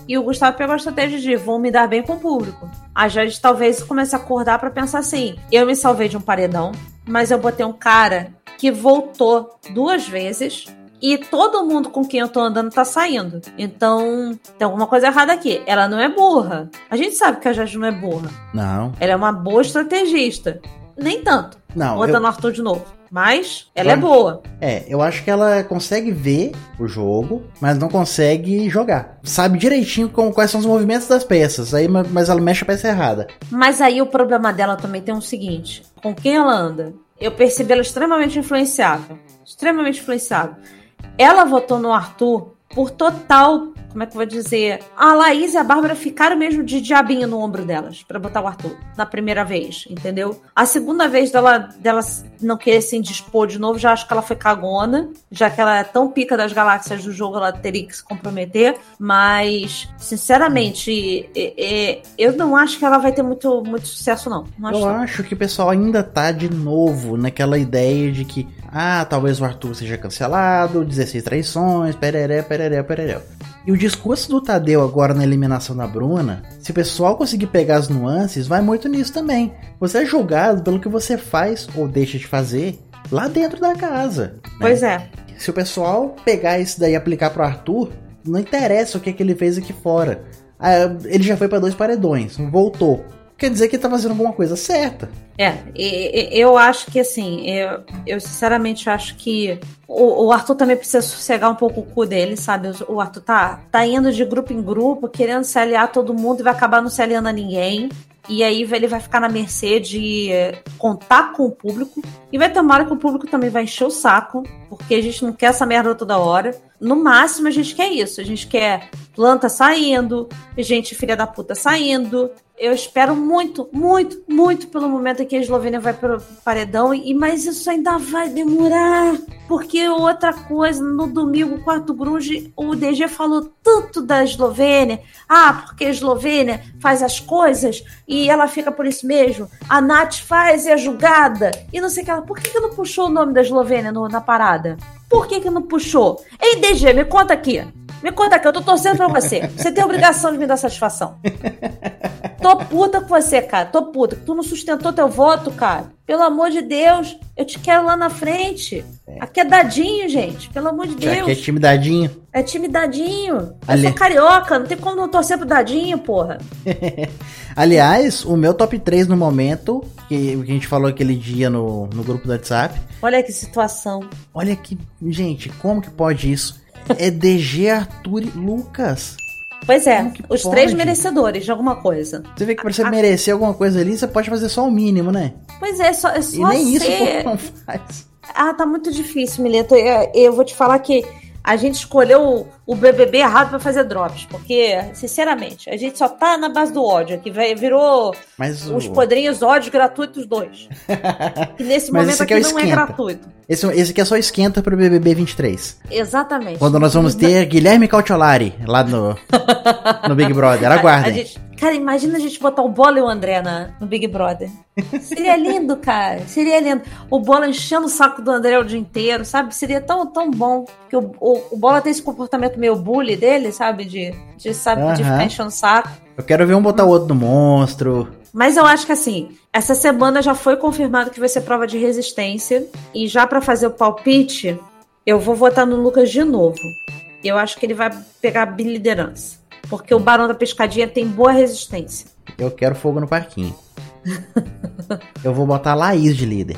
e o Gustavo pegou a estratégia de vou me dar bem com o público. A Jade talvez comece a acordar para pensar assim: eu me salvei de um paredão, mas eu botei um cara que voltou duas vezes e todo mundo com quem eu tô andando tá saindo. Então, tem alguma coisa errada aqui. Ela não é burra. A gente sabe que a Jade não é burra.
Não.
Ela é uma boa estrategista. Nem tanto.
Não.
Botando
eu...
Arthur de novo. Mas ela é boa.
É, eu acho que ela consegue ver o jogo, mas não consegue jogar. Sabe direitinho como, quais são os movimentos das peças, aí, mas ela mexe a peça errada.
Mas aí o problema dela também tem o um seguinte: com quem ela anda? Eu percebi ela extremamente influenciável. Extremamente influenciável. Ela votou no Arthur por total como é que eu vou dizer? A Laís e a Bárbara ficaram mesmo de diabinho no ombro delas para botar o Arthur na primeira vez, entendeu? A segunda vez dela, dela não querer se indispor de novo, já acho que ela foi cagona, já que ela é tão pica das galáxias do jogo, ela teria que se comprometer. Mas, sinceramente, é, é, eu não acho que ela vai ter muito, muito sucesso, não. não
acho eu não. acho que o pessoal ainda tá de novo naquela ideia de que, ah, talvez o Arthur seja cancelado, 16 traições, pereré, pereré, pereré. E o discurso do Tadeu agora na eliminação da Bruna, se o pessoal conseguir pegar as nuances, vai muito nisso também. Você é julgado pelo que você faz ou deixa de fazer lá dentro da casa. Né?
Pois é.
Se o pessoal pegar isso daí e aplicar pro Arthur, não interessa o que, é que ele fez aqui fora. Ah, ele já foi para dois paredões, voltou quer dizer que ele tá fazendo alguma coisa certa.
É, eu acho que assim, eu, eu sinceramente acho que o, o, Arthur também precisa sossegar um pouco o cu dele, sabe? O Arthur tá, tá indo de grupo em grupo, querendo se aliar a todo mundo e vai acabar não se aliando a ninguém. E aí ele vai ficar na mercê de contar com o público. E vai ter uma hora que o público também vai encher o saco, porque a gente não quer essa merda toda hora. No máximo, a gente quer isso. A gente quer planta saindo, gente filha da puta saindo, eu espero muito, muito, muito pelo momento em que a Eslovênia vai para o paredão, e mas isso ainda vai demorar. Porque outra coisa, no domingo, quarto grunge, o DG falou tanto da Eslovênia. Ah, porque a Eslovênia faz as coisas e ela fica por isso mesmo. A Nath faz e é julgada. E não sei o que ela. Por que, que não puxou o nome da Eslovênia no, na parada? Por que, que não puxou? Ei, DG, me conta aqui. Me conta aqui, eu tô torcendo pra você. Você tem a obrigação de me dar satisfação. Tô puta com você, cara. Tô puta. Tu não sustentou teu voto, cara. Pelo amor de Deus, eu te quero lá na frente. Aqui é dadinho, gente. Pelo amor de Deus.
Aqui é time dadinho.
É time dadinho. Ali... Eu sou carioca, não tem como não torcer pro dadinho, porra.
Aliás, o meu top 3 no momento, que, que a gente falou aquele dia no, no grupo do WhatsApp.
Olha que situação.
Olha que. Gente, como que pode isso? É DG, Arthur e Lucas.
Pois é, os pode? três merecedores de alguma coisa.
Você vê que pra você a, merecer alguma coisa ali, você pode fazer só o mínimo, né?
Pois é, só, é só
E nem
ser...
isso o não faz.
Ah, tá muito difícil, Mileto. Eu, eu vou te falar que a gente escolheu o BBB errado para fazer drops, porque, sinceramente, a gente só tá na base do ódio, que virou
Mas
os o... podrinhos ódios gratuitos dois. que nesse momento aqui, aqui é não é gratuito.
Esse, esse aqui é só esquenta pro BBB 23. Exatamente. Quando nós vamos ter Guilherme Cautiolari lá no, no Big Brother. Aguardem. A gente,
cara, imagina a gente botar o Bola e o André na, no Big Brother. Seria lindo, cara. Seria lindo. O Bola enchendo o saco do André o dia inteiro, sabe? Seria tão, tão bom. que o, o, o Bola tem esse comportamento meio bully dele, sabe? De, de, sabe, uhum. de ficar enchendo o saco.
Eu quero ver um botar o outro no monstro.
Mas eu acho que assim, essa semana já foi confirmado que vai ser prova de resistência. E já para fazer o palpite, eu vou votar no Lucas de novo. Eu acho que ele vai pegar a liderança. Porque o Barão da Pescadinha tem boa resistência.
Eu quero fogo no parquinho. eu vou botar a Laís de líder.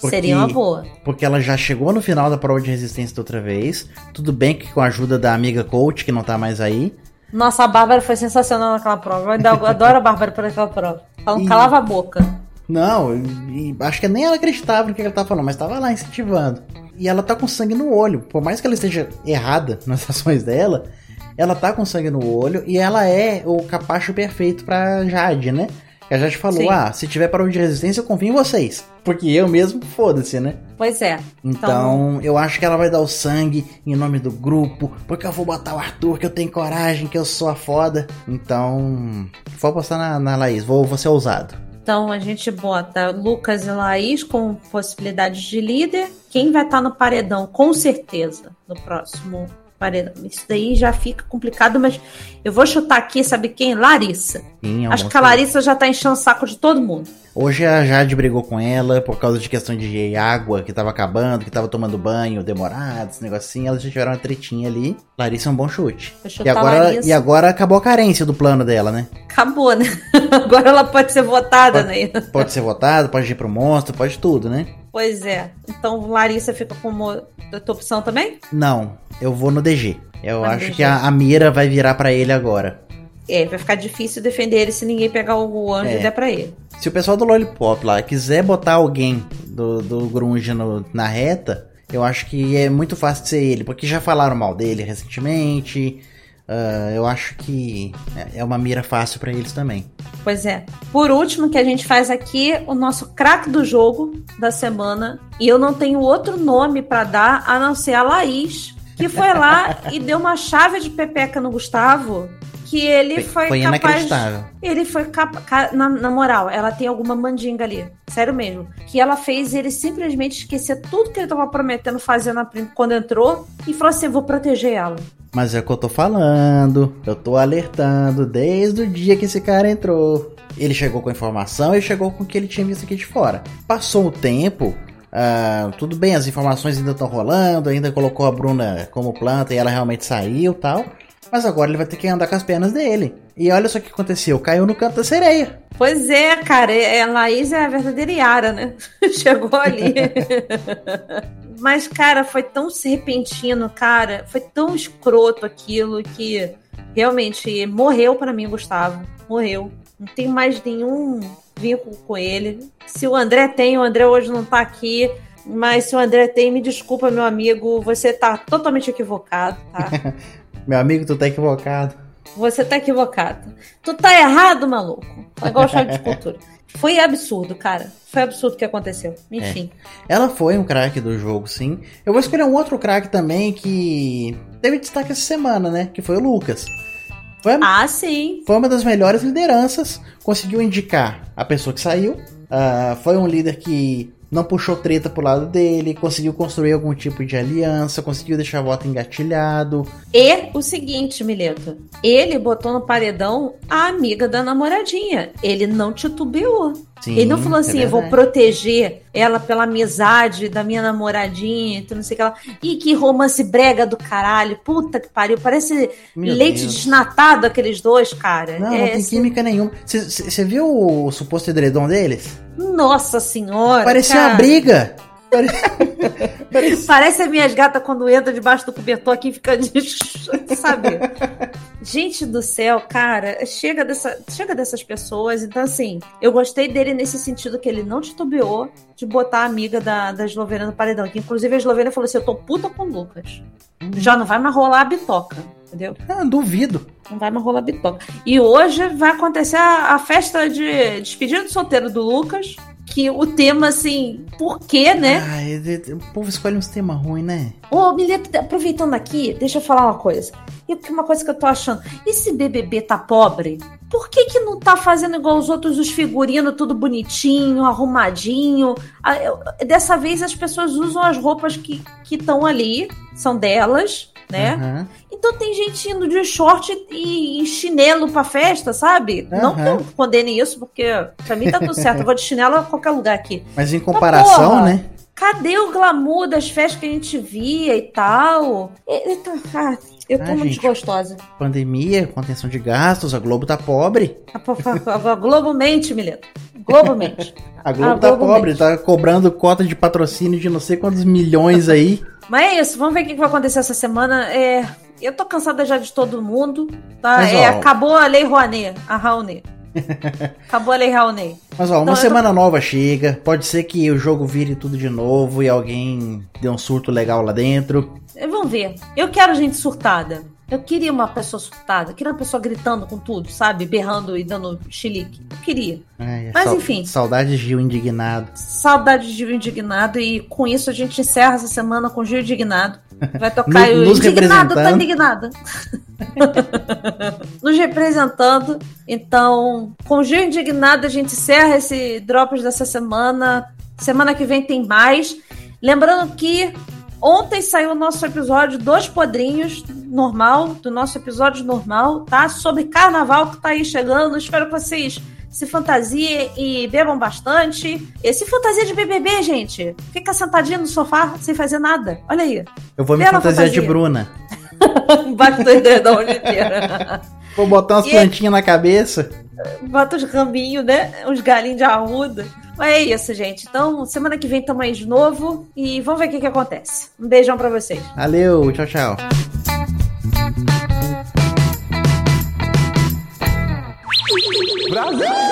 Porque, Seria uma boa.
Porque ela já chegou no final da prova de resistência da outra vez. Tudo bem que com a ajuda da amiga coach, que não tá mais aí.
Nossa, a Bárbara foi sensacional naquela prova. Eu ainda adoro a Bárbara por aquela prova. Ela não e... calava a boca.
Não, acho que nem ela acreditava no que ela tava falando, mas tava lá incentivando. E ela tá com sangue no olho. Por mais que ela esteja errada nas ações dela, ela tá com sangue no olho e ela é o capacho perfeito pra Jade, né? A Jade falou: Sim. ah, se tiver parou de resistência, eu confio em vocês. Porque eu mesmo, foda-se, né?
Pois é.
Então, eu acho que ela vai dar o sangue em nome do grupo, porque eu vou botar o Arthur, que eu tenho coragem, que eu sou a foda. Então, vou apostar na, na Laís, vou, vou ser ousado.
Então a gente bota Lucas e Laís com possibilidades de líder. Quem vai estar no paredão, com certeza, no próximo paredão? Isso daí já fica complicado, mas eu vou chutar aqui, sabe quem? Larissa.
Sim, é
Acho que a. Larissa já tá enchendo o saco de todo mundo.
Hoje a Jade brigou com ela por causa de questão de água que tava acabando, que tava tomando banho demorado, esse negocinho. Elas já tiveram uma tretinha ali. Larissa é um bom chute. E agora,
Larissa.
e agora acabou a carência do plano dela, né?
Acabou, né? Agora ela pode ser votada, né?
Pode ser votado, pode ir pro monstro, pode tudo, né?
Pois é. Então Larissa fica como da tua opção também?
Não, eu vou no DG. Eu
Vai
acho
DG.
que a, a mira vai virar pra ele agora.
É, vai ficar difícil defender ele se ninguém pegar o anjo
É.
e der pra ele.
Se o pessoal do Lollipop lá quiser botar alguém do, do Grunge no- na reta, eu acho que é muito fácil de ser ele, porque já falaram mal dele recentemente. Ah, eu acho que é- uma mira fácil pra eles também.
Pois é. Por último, que a gente faz aqui o nosso craque do jogo da semana. E eu não tenho outro nome pra dar a não ser a Laís, que foi lá e deu uma chave de pepeca no Gustavo. Que ele foi,
Foi
capaz. Ele foi capaz. Na, na moral, ela tem alguma mandinga ali. Sério mesmo. Que ela fez ele simplesmente esquecer tudo que ele tava prometendo fazer na, quando entrou e falou assim: vou proteger ela.
Mas é o que eu tô falando, eu tô alertando desde o dia que esse cara entrou. Ele chegou com a informação e chegou com o que ele tinha visto aqui de fora. Passou o tempo, ah, tudo bem, as informações ainda estão rolando, ainda colocou a Bruna como planta e ela realmente saiu e tal. Mas agora ele vai ter que andar com as pernas dele. E olha só o que aconteceu, caiu no canto da sereia.
Pois é, cara, é, a Laís é a verdadeira Yara, né? Chegou ali. Mas, cara, foi tão repentino, cara. Foi tão escroto aquilo que realmente morreu pra mim, Gustavo. Morreu. Não tem mais nenhum vínculo com ele. Se o André tem, o André hoje não tá aqui. Mas se o André tem, me desculpa, meu amigo, você tá totalmente equivocado, tá?
Meu amigo, tu tá equivocado.
Você tá equivocado. Tu tá errado, maluco. É igual choque de cultura. Foi absurdo, cara. Foi absurdo o que aconteceu. Enfim.
Ela foi um craque do jogo, sim. Eu vou escolher um outro craque também que teve destaque essa semana, né? Que foi o Lucas. Foi a
Ah, sim.
foi uma das melhores lideranças. Conseguiu indicar a pessoa que saiu. Ah, foi um líder que não puxou treta pro lado dele. Conseguiu construir algum tipo de aliança. Conseguiu deixar o voto engatilhado.
E o seguinte, Mileto. Ele botou no paredão a amiga da namoradinha. Ele não titubeou.
Sim,
ele não falou
é
assim, eu vou proteger ela pela amizade da minha namoradinha, então não sei o que lá. Ih, que romance brega do caralho. Puta que pariu. Parece
Meu
leite
Deus.
desnatado aqueles dois, cara.
Não,
É,
não tem
assim,
química nenhuma. Você viu o suposto edredom deles?
Nossa senhora.
Parecia uma
cara.
briga. Pare-
Parece as minhas gatas quando entram debaixo do cobertor aqui e fica de... sabe? Gente do céu, cara, chega, dessa, chega dessas pessoas. Então, assim, eu gostei dele nesse sentido que ele não titubeou de botar a amiga da, da Eslovênia no paredão. Que, inclusive, a Eslovênia falou assim: eu tô puta com o Lucas. Já não vai mais rolar a bitoca, entendeu?
Ah, duvido.
Não vai mais rolar a bitoca. E hoje vai acontecer a, a festa de despedida de solteiro do Lucas. Que o tema, assim, por quê, né?
De- de- o povo escolhe uns temas ruins, né?
Ô, Mileto, aproveitando aqui, deixa eu falar uma coisa. E porque uma coisa que eu tô achando, esse BBB tá pobre? Por que que não tá fazendo igual os outros, os figurinos, tudo bonitinho, arrumadinho? Ah, Dessa vez as pessoas usam as roupas que estão ali, são delas, né?
Aham.
Então tem gente indo de short e, e chinelo pra festa, sabe? Não que eu condene isso, porque pra mim tá tudo certo. Eu vou de chinelo a qualquer lugar aqui.
Mas em comparação,
porra.
né?
Cadê o glamour das festas que a gente via e tal? Tá- ah, eu tô
Ah,
muito
gente.
desgostosa.
Pandemia, contenção de gastos, a Globo tá pobre.
A, a, a Globo mente, Mileto. Globo mente.
A Globo
A
tá
Globo
pobre,
mente.
tá cobrando cota de patrocínio de não sei quantos milhões aí.
Mas é isso, vamos ver o que vai acontecer essa semana. É, eu tô cansada já de todo mundo. Tá?
Mas,
É,
ó,
acabou a lei Rouanet, a Raoni. acabou a lei Raoni.
Mas ó, uma
Não, eu tô-
semana nova chega, pode ser que o jogo vire tudo de novo e alguém dê um surto legal lá dentro.
É, Vamos ver. Eu quero gente surtada. Eu queria uma pessoa surtada, eu queria uma pessoa gritando com tudo, sabe? Berrando e dando chilique. Eu queria.
Ai,
Mas
sal-
enfim.
Saudades de Gil indignado.
Saudade de Gil Indignado e com isso a gente encerra essa semana com Gil Indignado. Vai tocar
No-
o
nos
Indignado, tá indignado. nos representando. Então, com Gil Indignado a gente encerra esse Drops dessa semana. Semana que vem tem mais. Lembrando que ontem saiu o nosso episódio Dois Podrinhos, normal, do nosso episódio normal, tá? Sobre carnaval que tá aí chegando. Espero que vocês se fantasie e bebam bastante. Esse fantasia de BBB, gente. Fica sentadinha no sofá sem fazer nada. Olha aí.
Eu vou me fantasiar
fantasia.
de Bruna.
Bate dois dedão inteira.
Vou botar umas
e...
É- plantinhas na cabeça.
Bota uns rambinhos, né? Uns galinhos de arruda. Mas é isso, gente. Então, semana que vem tamo aí de novo e vamos ver o que, que acontece. Um beijão pra vocês.
Valeu, tchau, tchau. Brasil!